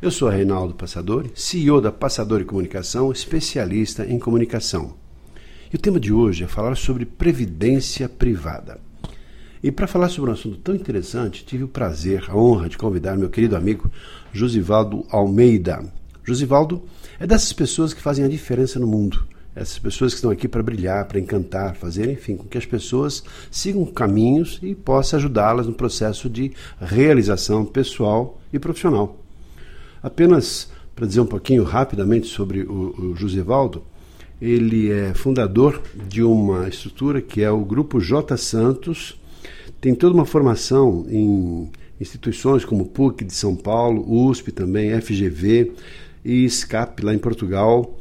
Eu sou Reinaldo Passadori, CEO da Passadori Comunicação, especialista em comunicação. E o tema de hoje é falar sobre previdência privada. E para falar sobre um assunto tão interessante, tive o prazer, a honra de convidar meu querido amigo Josivaldo Almeida. Josivaldo é dessas pessoas que fazem a diferença no mundo. Essas pessoas que estão aqui para brilhar, para encantar, fazer, enfim, com que as pessoas sigam caminhos e possa ajudá-las no processo de realização pessoal e profissional. Apenas para dizer um pouquinho rapidamente sobre o, o Josivaldo, ele é fundador de uma estrutura que é o Grupo J Santos, tem toda uma formação em instituições como PUC de São Paulo, USP também, FGV e SCAP lá em Portugal.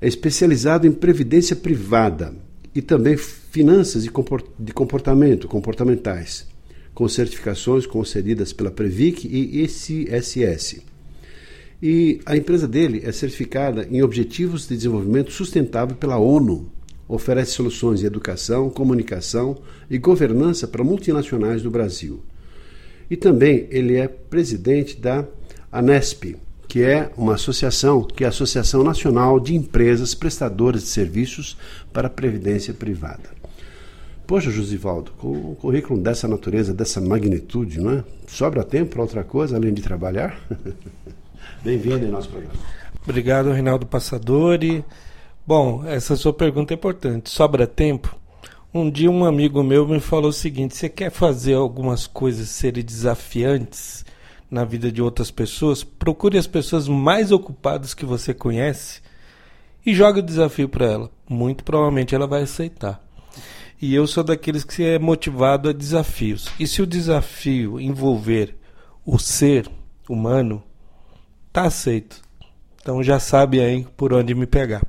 É especializado em previdência privada e também finanças de comportamento, comportamentais, com certificações concedidas pela Previc e ICSS. E a empresa dele é certificada em Objetivos de Desenvolvimento Sustentável pela ONU. Oferece soluções em educação, comunicação e governança para multinacionais do Brasil. E também ele é presidente da ANESP, que é uma associação, que é a Associação Nacional de Empresas Prestadoras de Serviços para a Previdência Privada. Poxa, Josivaldo, com um currículo dessa natureza, dessa magnitude, não é? Sobra tempo para outra coisa além de trabalhar? Bem-vindo em nosso programa. Obrigado, Reinaldo Passadori. Bom, essa sua pergunta é importante. Sobra tempo? Um dia um amigo meu me falou o seguinte: você quer fazer algumas coisas serem desafiantes na vida de outras pessoas? Procure as pessoas mais ocupadas que você conhece e jogue o desafio para ela. Muito provavelmente ela vai aceitar. E eu sou daqueles que é motivado a desafios. E se o desafio envolver o ser humano, tá aceito. Então já sabe aí por onde me pegar.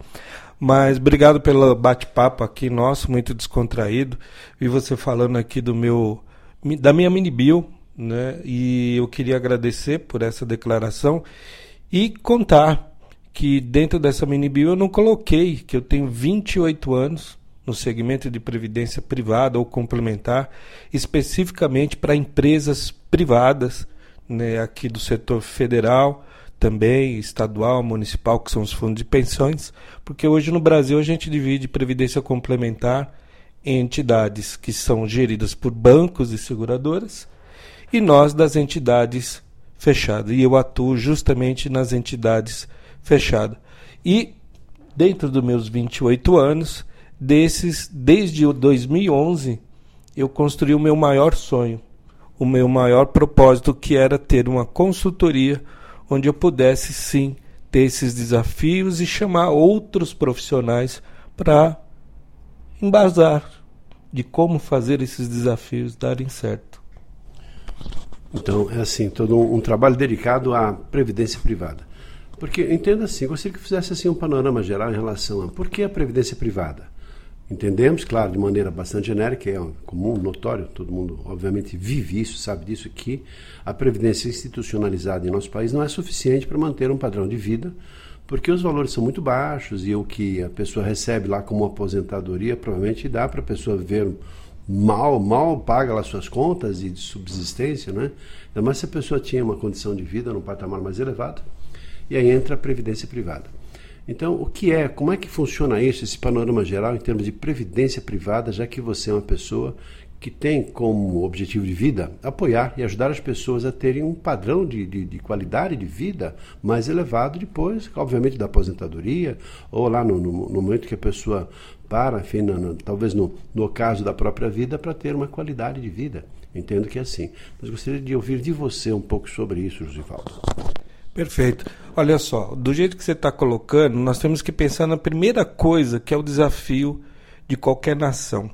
Mas obrigado pelo bate-papo aqui nosso, muito descontraído. Vi você falando aqui do meu da minha mini bio, né? E eu queria agradecer por essa declaração e contar que dentro dessa mini bio eu não coloquei que eu tenho 28 anos no segmento de previdência privada ou complementar, especificamente para empresas privadas, né, aqui do setor federal, também estadual, municipal, que são os fundos de pensões, porque hoje no Brasil a gente divide previdência complementar em entidades que são geridas por bancos e seguradoras e nós das entidades fechadas. E eu atuo justamente nas entidades fechadas. E dentro dos meus 28 anos, desses desde 2011, eu construí o meu maior sonho, o meu maior propósito, que era ter uma consultoria onde eu pudesse sim ter esses desafios e chamar outros profissionais para embasar de como fazer esses desafios darem certo. Então, é assim, todo um, um trabalho dedicado à previdência privada. Porque, entenda assim, gostaria que fizesse assim um panorama geral em relação a por que a previdência privada? Entendemos, claro, de maneira bastante genérica, é comum, notório, todo mundo obviamente vive isso, sabe disso, que a previdência institucionalizada em nosso país não é suficiente para manter um padrão de vida, porque os valores são muito baixos e o que a pessoa recebe lá como aposentadoria provavelmente dá para a pessoa viver mal, mal paga lá suas contas e de subsistência, né? Ainda mais se a pessoa tinha uma condição de vida num patamar mais elevado, e aí entra a previdência privada. Então, o que é, como é que funciona isso, esse panorama geral em termos de previdência privada, já que você é uma pessoa que tem como objetivo de vida apoiar e ajudar as pessoas a terem um padrão de, de, de qualidade de vida mais elevado depois, obviamente, da aposentadoria, ou lá no, no, no momento que a pessoa para, enfim, no, no, talvez no, no ocaso da própria vida, para ter uma qualidade de vida. Entendo que é assim. Mas gostaria de ouvir de você um pouco sobre isso, Josivaldo. Perfeito. Olha só, do jeito que você está colocando, nós temos que pensar na primeira coisa, que é o desafio de qualquer nação.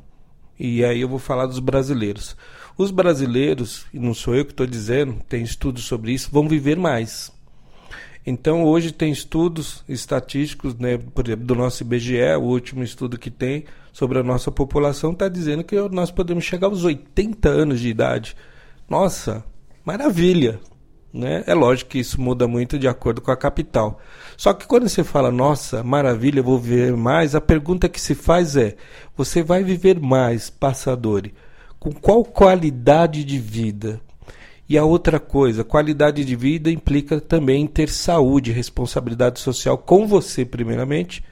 E aí eu vou falar dos brasileiros. Os brasileiros, e não sou eu que estou dizendo, tem estudos sobre isso, vão viver mais. Então, hoje tem estudos estatísticos, né, por exemplo, do nosso IBGE, o último estudo que tem sobre a nossa população, está dizendo que nós podemos chegar aos 80 anos de idade. Nossa, maravilha! Né? É lógico que isso muda muito de acordo com a capital. Só que quando você fala, nossa, maravilha, vou viver mais, a pergunta que se faz é: você vai viver mais, passador? Com qual qualidade de vida? E a outra coisa, qualidade de vida implica também ter saúde, responsabilidade social com você, primeiramente,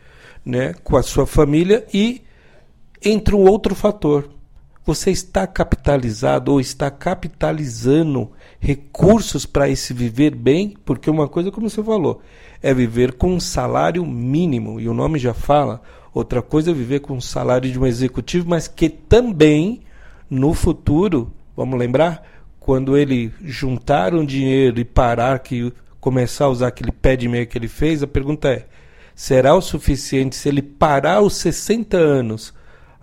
né, com a sua família e entra um outro fator. Você está capitalizado ou está capitalizando recursos para esse viver bem? Porque uma coisa, como você falou, é viver com um salário mínimo, e o nome já fala. Outra coisa é viver com um salário de um executivo, mas que também, no futuro, vamos lembrar, quando ele juntar um dinheiro e parar que começar a usar aquele pé de meia que ele fez, a pergunta é: será o suficiente se ele parar os 60 anos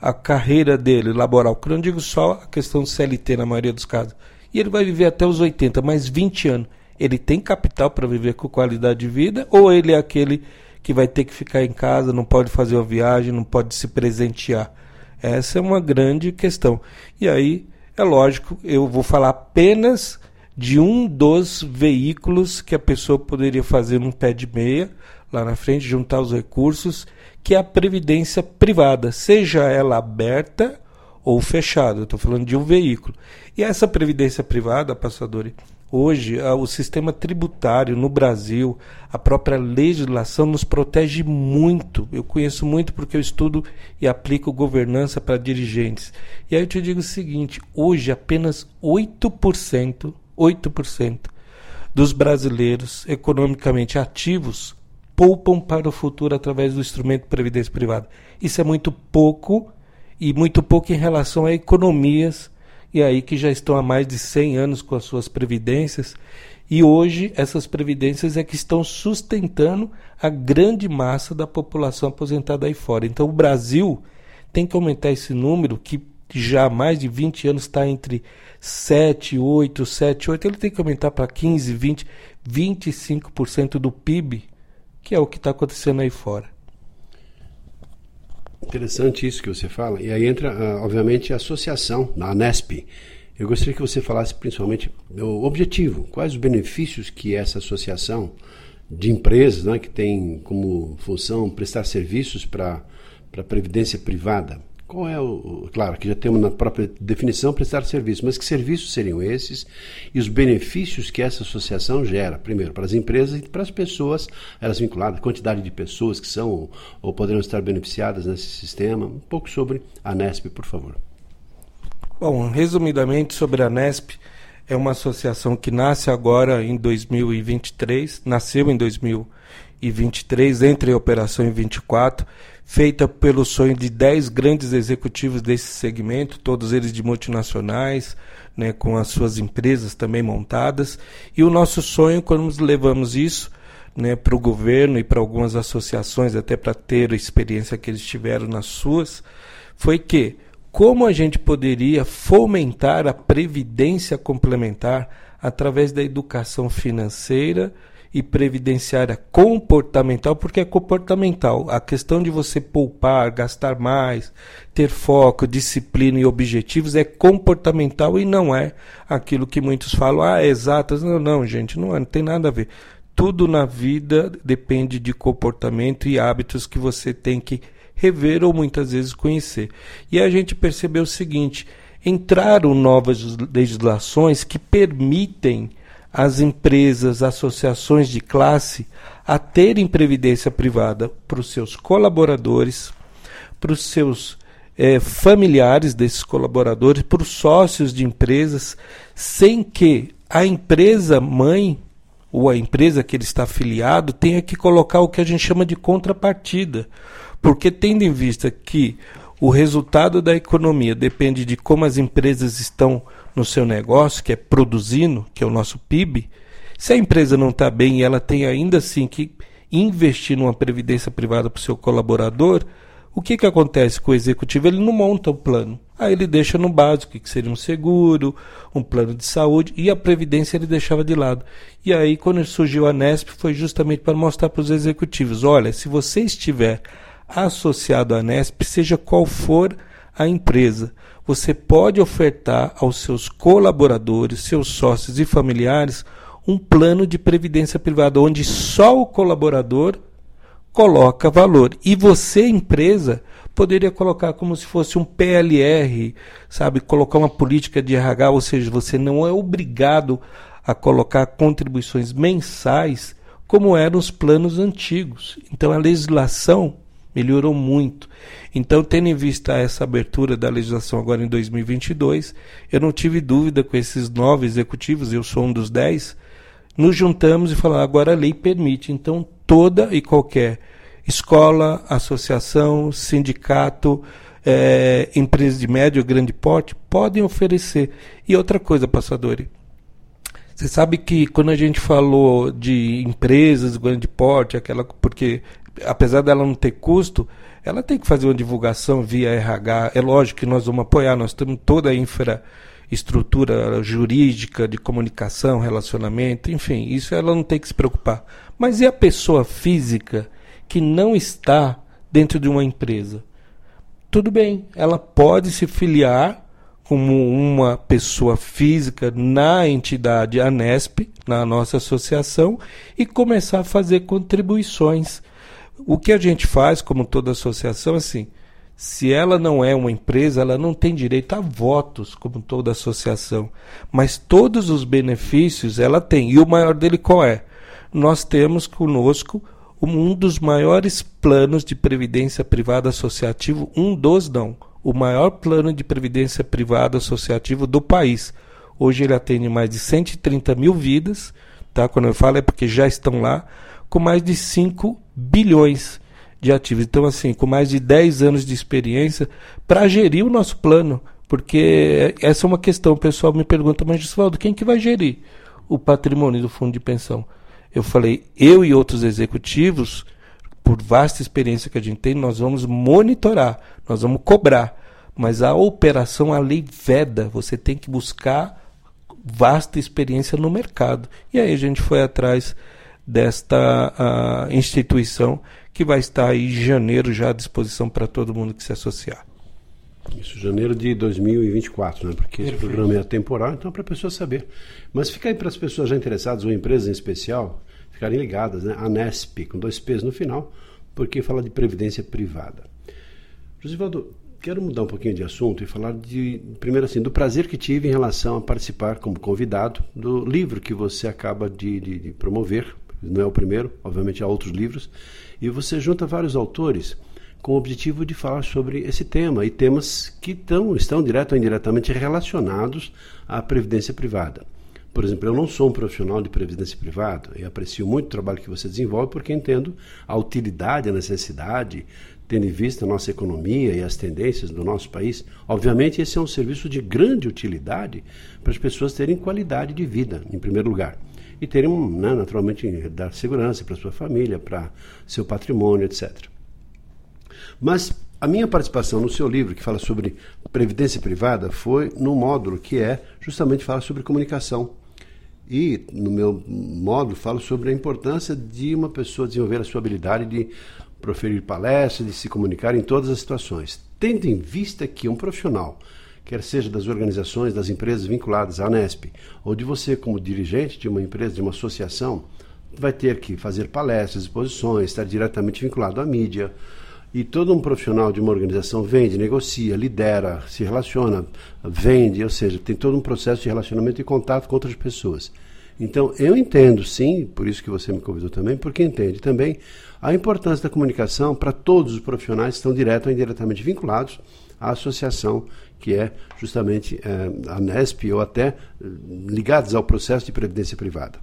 a carreira dele laboral? Que eu não digo só a questão do CLT na maioria dos casos. E ele vai viver até os 80, mais 20 anos. Ele tem capital para viver com qualidade de vida ou ele é aquele que vai ter que ficar em casa, não pode fazer uma viagem, não pode se presentear? Essa é uma grande questão. E aí é lógico, eu vou falar apenas de um dos veículos que a pessoa poderia fazer num pé de meia, lá na frente, juntar os recursos, que é a previdência privada, seja ela aberta ou fechada. Estou falando de um veículo. E essa previdência privada, passador, Hoje, o sistema tributário no Brasil, a própria legislação nos protege muito. Eu conheço muito porque eu estudo e aplico governança para dirigentes. E aí eu te digo o seguinte: hoje apenas 8%, 8% dos brasileiros economicamente ativos poupam para o futuro através do instrumento de previdência privada. Isso é muito pouco e muito pouco em relação a economias e aí que já estão há mais de 100 anos com as suas previdências, e hoje essas previdências é que estão sustentando a grande massa da população aposentada aí fora. Então o Brasil tem que aumentar esse número que já há mais de 20 anos está entre 7, 8, 7, 8, ele tem que aumentar para 15, 20, 25% do PIB, que é o que está acontecendo aí fora. Interessante isso que você fala. E aí entra, ah, obviamente, a associação, a ANESP. Eu gostaria que você falasse principalmente o objetivo, quais os benefícios que essa associação de empresas, né, que tem como função prestar serviços para a previdência privada, qual é o. Claro, que já temos na própria definição prestar serviço, mas que serviços seriam esses e os benefícios que essa associação gera, primeiro, para as empresas e para as pessoas, elas vinculadas, quantidade de pessoas que são ou, ou poderão estar beneficiadas nesse sistema. Um pouco sobre a NESP, por favor. Bom, resumidamente sobre a NESP, é uma associação que nasce agora em 2023, nasceu em 2023, entre a operação em 24 feita pelo sonho de 10 grandes executivos desse segmento, todos eles de multinacionais, né, com as suas empresas também montadas. E o nosso sonho, quando levamos isso né, para o governo e para algumas associações, até para ter a experiência que eles tiveram nas suas, foi que como a gente poderia fomentar a previdência complementar através da educação financeira e previdenciária comportamental, porque é comportamental. A questão de você poupar, gastar mais, ter foco, disciplina e objetivos é comportamental e não é aquilo que muitos falam, ah, é exatas. Não, não, gente, não, é, não tem nada a ver. Tudo na vida depende de comportamento e hábitos que você tem que rever ou muitas vezes conhecer. E a gente percebeu o seguinte: entraram novas legislações que permitem as empresas, associações de classe a terem previdência privada para os seus colaboradores, para os seus é, familiares desses colaboradores, para os sócios de empresas, sem que a empresa mãe ou a empresa que ele está afiliado tenha que colocar o que a gente chama de contrapartida. Porque, tendo em vista que o resultado da economia depende de como as empresas estão no seu negócio, que é produzindo, que é o nosso PIB, se a empresa não está bem e ela tem ainda assim que investir numa previdência privada para o seu colaborador, O que, que acontece com o executivo? Ele não monta o plano. Aí ele deixa no básico, que seria um seguro, um plano de saúde, e a previdência ele deixava de lado. E aí, quando surgiu a Nesp, foi justamente para mostrar para os executivos: olha, se você estiver associado à Nesp, seja qual for a empresa, você pode ofertar aos seus colaboradores, seus sócios e familiares um plano de previdência privada, onde só o colaborador coloca valor. E você, empresa, poderia colocar como se fosse um PLR, sabe? Colocar uma política de RH, ou seja, você não é obrigado a colocar contribuições mensais como eram os planos antigos. Então a legislação melhorou muito. Então, tendo em vista essa abertura da legislação agora em 2022, eu não tive dúvida com esses nove executivos, eu sou um dos dez, nos juntamos e falamos, agora a lei permite. Então, toda e qualquer escola, associação, sindicato, é, empresa de médio ou grande porte podem oferecer. E outra coisa, passadori, você sabe que quando a gente falou de empresas de grande porte, aquela porque apesar dela não ter custo, ela tem que fazer uma divulgação via RH. É lógico que nós vamos apoiar, nós temos toda a infraestrutura jurídica de comunicação, relacionamento, enfim, isso ela não tem que se preocupar. Mas e a pessoa física que não está dentro de uma empresa? Tudo bem, ela pode se filiar como uma pessoa física na entidade Anesp, na nossa associação, e começar a fazer contribuições o que a gente faz, como toda associação, assim, se ela não é uma empresa, ela não tem direito a votos, como toda associação. Mas todos os benefícios ela tem. E o maior dele qual é? Nós temos conosco um dos maiores planos de previdência privada associativo, um dos não, o maior plano de previdência privada associativo do país. Hoje ele atende mais de 130 mil vidas, tá? Quando eu falo é porque já estão lá com mais de 5 bilhões de ativos. Então, assim, com mais de 10 anos de experiência para gerir o nosso plano. Porque essa é uma questão. O pessoal me pergunta, mas Gisvaldo, quem que vai gerir o patrimônio do fundo de pensão? Eu falei, eu e outros executivos, por vasta experiência que a gente tem, nós vamos monitorar, nós vamos cobrar. Mas a operação, a lei veda, você tem que buscar vasta experiência no mercado. E aí a gente foi atrás desta uh, instituição que vai estar aí em janeiro já à disposição para todo mundo que se associar. Isso, janeiro de 2024, né? Porque Perfeito. esse programa é temporal, então para a pessoa saber. Mas fica aí para as pessoas já interessadas, ou empresas em especial, ficarem ligadas, né? A NESP, com dois P's no final, porque fala de previdência privada. Josivaldo, quero mudar um pouquinho de assunto e falar de, primeiro assim, do prazer que tive em relação a participar como convidado do livro que você acaba de, de, de promover, não é o primeiro, obviamente há outros livros, e você junta vários autores com o objetivo de falar sobre esse tema e temas que tão, estão direto ou indiretamente relacionados à previdência privada. Por exemplo, eu não sou um profissional de previdência privada e aprecio muito o trabalho que você desenvolve porque entendo a utilidade, a necessidade, tendo em vista a nossa economia e as tendências do nosso país. Obviamente, esse é um serviço de grande utilidade para as pessoas terem qualidade de vida, em primeiro lugar e terem, né, naturalmente, dar segurança para sua família, para seu patrimônio, etc. Mas a minha participação no seu livro, que fala sobre previdência privada, foi no módulo que é justamente falar sobre comunicação. E no meu módulo falo sobre a importância de uma pessoa desenvolver a sua habilidade de proferir palestras, de se comunicar em todas as situações, tendo em vista que um profissional quer seja das organizações, das empresas vinculadas à Nesp, ou de você como dirigente de uma empresa, de uma associação, vai ter que fazer palestras, exposições, estar diretamente vinculado à mídia. E todo um profissional de uma organização vende, negocia, lidera, se relaciona, vende, ou seja, tem todo um processo de relacionamento e contato com outras pessoas. Então, eu entendo, sim, por isso que você me convidou também, porque entende também a importância da comunicação para todos os profissionais que estão direto ou indiretamente vinculados à associação que é justamente é, a Nesp ou até eh, ligados ao processo de previdência privada.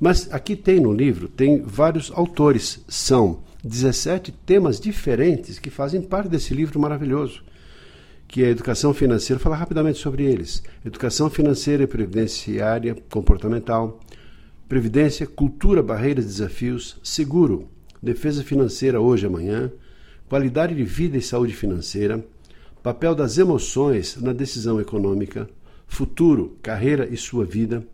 Mas aqui tem no livro, tem vários autores, são 17 temas diferentes que fazem parte desse livro maravilhoso, que é a educação financeira, falar rapidamente sobre eles. Educação financeira e previdenciária comportamental, previdência, cultura, barreiras, desafios, seguro, defesa financeira hoje e amanhã, qualidade de vida e saúde financeira, papel das emoções na decisão econômica, futuro, carreira e sua vida,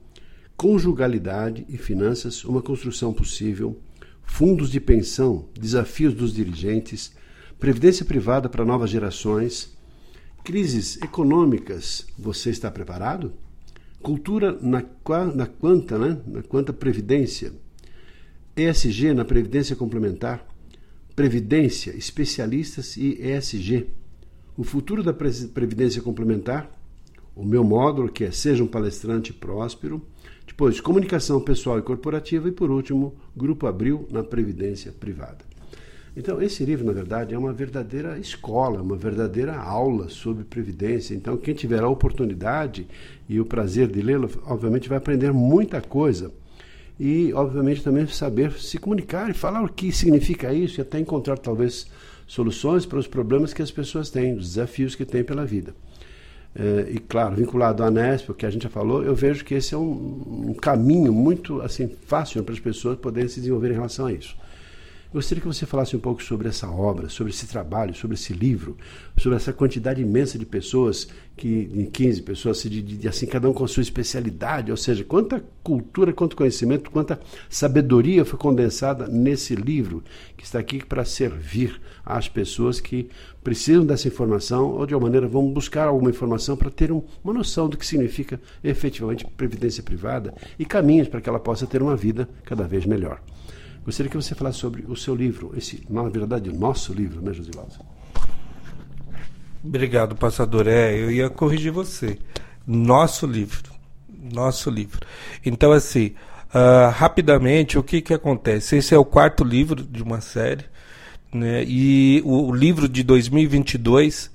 conjugalidade e finanças, uma construção possível, fundos de pensão, desafios dos dirigentes, previdência privada para novas gerações, crises econômicas, você está preparado? Cultura na, na quanta, né? Na quanta previdência, ESG na previdência complementar, previdência, especialistas e ESG. O futuro da previdência complementar, o meu módulo que é seja um palestrante próspero, depois comunicação pessoal e corporativa e por último, grupo Abril na previdência privada. Então, esse livro, na verdade, é uma verdadeira escola, uma verdadeira aula sobre previdência. Então, quem tiver a oportunidade e o prazer de lê-lo, obviamente vai aprender muita coisa. E, obviamente, também saber se comunicar e falar o que significa isso e até encontrar, talvez, soluções para os problemas que as pessoas têm, os desafios que têm pela vida. É, e, claro, vinculado à Nesp, o que a gente já falou, eu vejo que esse é um, um caminho muito assim fácil para as pessoas poderem se desenvolver em relação a isso. Gostaria que você falasse um pouco sobre essa obra, sobre esse trabalho, sobre esse livro, sobre essa quantidade imensa de pessoas, que 15 pessoas, de, de, assim, cada um com a sua especialidade, ou seja, quanta cultura, quanto conhecimento, quanta sabedoria foi condensada nesse livro, que está aqui para servir às pessoas que precisam dessa informação, ou de alguma maneira vão buscar alguma informação para ter um, uma noção do que significa efetivamente previdência privada e caminhos para que ela possa ter uma vida cada vez melhor. Gostaria que você falasse sobre o seu livro, esse, na verdade, o nosso livro, né, Josivaldo? Obrigado, passador. É, eu ia corrigir você. Nosso livro. Nosso livro. Então, assim, uh, rapidamente, o que, que acontece? Esse é o quarto livro de uma série, né? E o, o livro de 2022,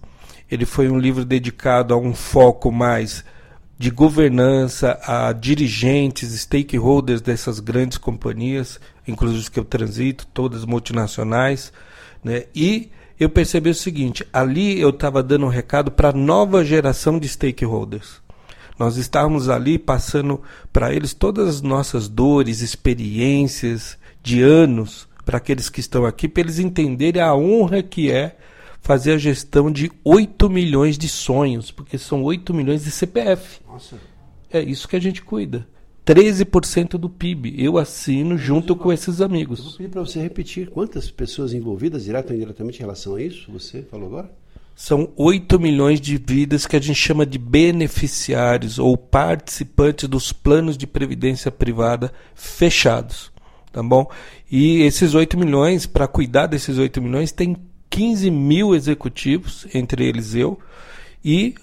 ele foi um livro dedicado a um foco mais de governança a dirigentes, stakeholders dessas grandes companhias, inclusive que eu transito, todas multinacionais, né? E eu percebi o seguinte: ali eu estava dando um recado para a nova geração de stakeholders. Nós estávamos ali passando para eles todas as nossas dores, experiências de anos, para aqueles que estão aqui, para eles entenderem a honra que é fazer a gestão de 8 milhões de sonhos, porque são 8 milhões de CPF. Nossa. É isso que a gente cuida. 13% do PIB. Eu assino junto com esses amigos. Eu vou pedir para você repetir quantas pessoas envolvidas, direto ou indiretamente, em relação a isso, você falou agora? São 8 milhões de vidas que a gente chama de beneficiários ou participantes dos planos de previdência privada fechados. Tá bom? E esses 8 milhões, para cuidar desses 8 milhões, tem 15 mil executivos, entre eles eu, e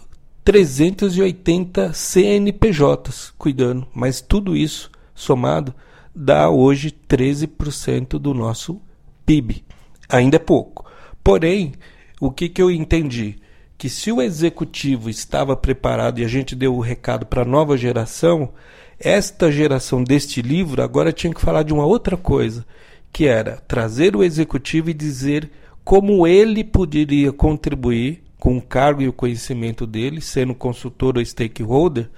380 CNPJs cuidando. Mas tudo isso somado dá hoje 13% do nosso PIB. Ainda é pouco. Porém, o que, que eu entendi? Que se o executivo estava preparado e a gente deu o recado para a nova geração, esta geração deste livro agora tinha que falar de uma outra coisa, que era trazer o executivo e dizer como ele poderia contribuir com o cargo e o conhecimento dele, sendo consultor ou stakeholder,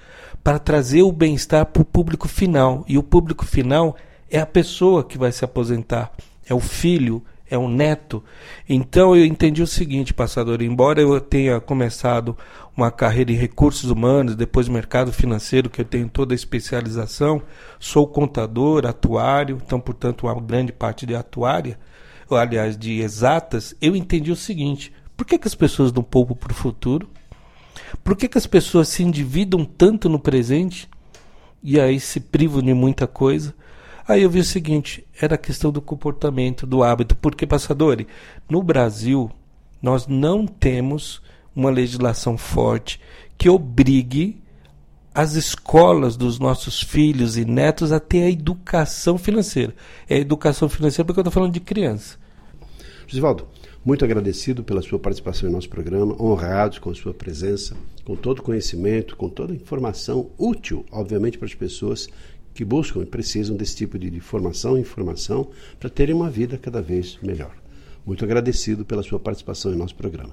para trazer o bem-estar para o público final. E o público final é a pessoa que vai se aposentar, é o filho, é o neto. Então eu entendi o seguinte, passador, embora eu tenha começado uma carreira em recursos humanos, depois mercado financeiro, que eu tenho toda a especialização, sou contador, atuário, então, portanto, uma grande parte de atuária aliás, de exatas, eu entendi o seguinte: por que, que as pessoas não poupam para o futuro? Por que, que as pessoas se endividam tanto no presente e aí se privam de muita coisa? Aí eu vi o seguinte: era a questão do comportamento, do hábito. Porque, passadores, no Brasil, nós não temos uma legislação forte que obrigue as escolas dos nossos filhos e netos a ter a educação financeira. É a educação financeira porque eu estou falando de criança. Josivaldo, muito agradecido pela sua participação em nosso programa, honrados com a sua presença, com todo o conhecimento, com toda a informação útil, obviamente, para as pessoas que buscam e precisam desse tipo de, formação e informação para terem uma vida cada vez melhor. Muito agradecido pela sua participação em nosso programa.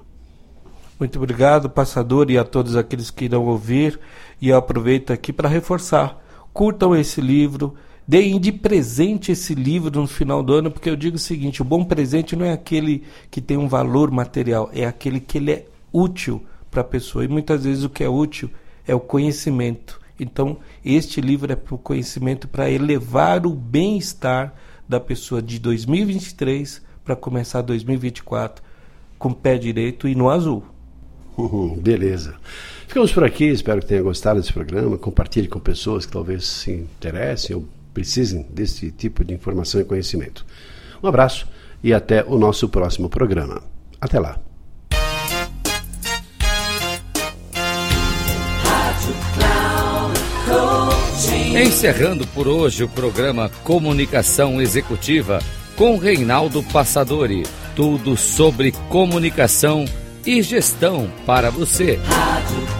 Muito obrigado, passador, e a todos aqueles que irão ouvir. E aproveito aqui para reforçar: curtam esse livro, Deem de presente esse livro no final do ano, porque eu digo o seguinte: o bom presente não é aquele que tem um valor material, é aquele que ele é útil para a pessoa. E muitas vezes o que é útil é o conhecimento. Então, este livro é para o conhecimento, para elevar o bem-estar da pessoa de 2023 para começar 2024 com o pé direito e no azul. Uhum, beleza. Ficamos por aqui, espero que tenha gostado desse programa. Compartilhe com pessoas que talvez se interessem ou precisem desse tipo de informação e conhecimento. Um abraço e até o nosso próximo programa. Até lá. Encerrando por hoje o programa Comunicação Executiva com Reinaldo Passadori. Tudo sobre comunicação e gestão para você. Rádio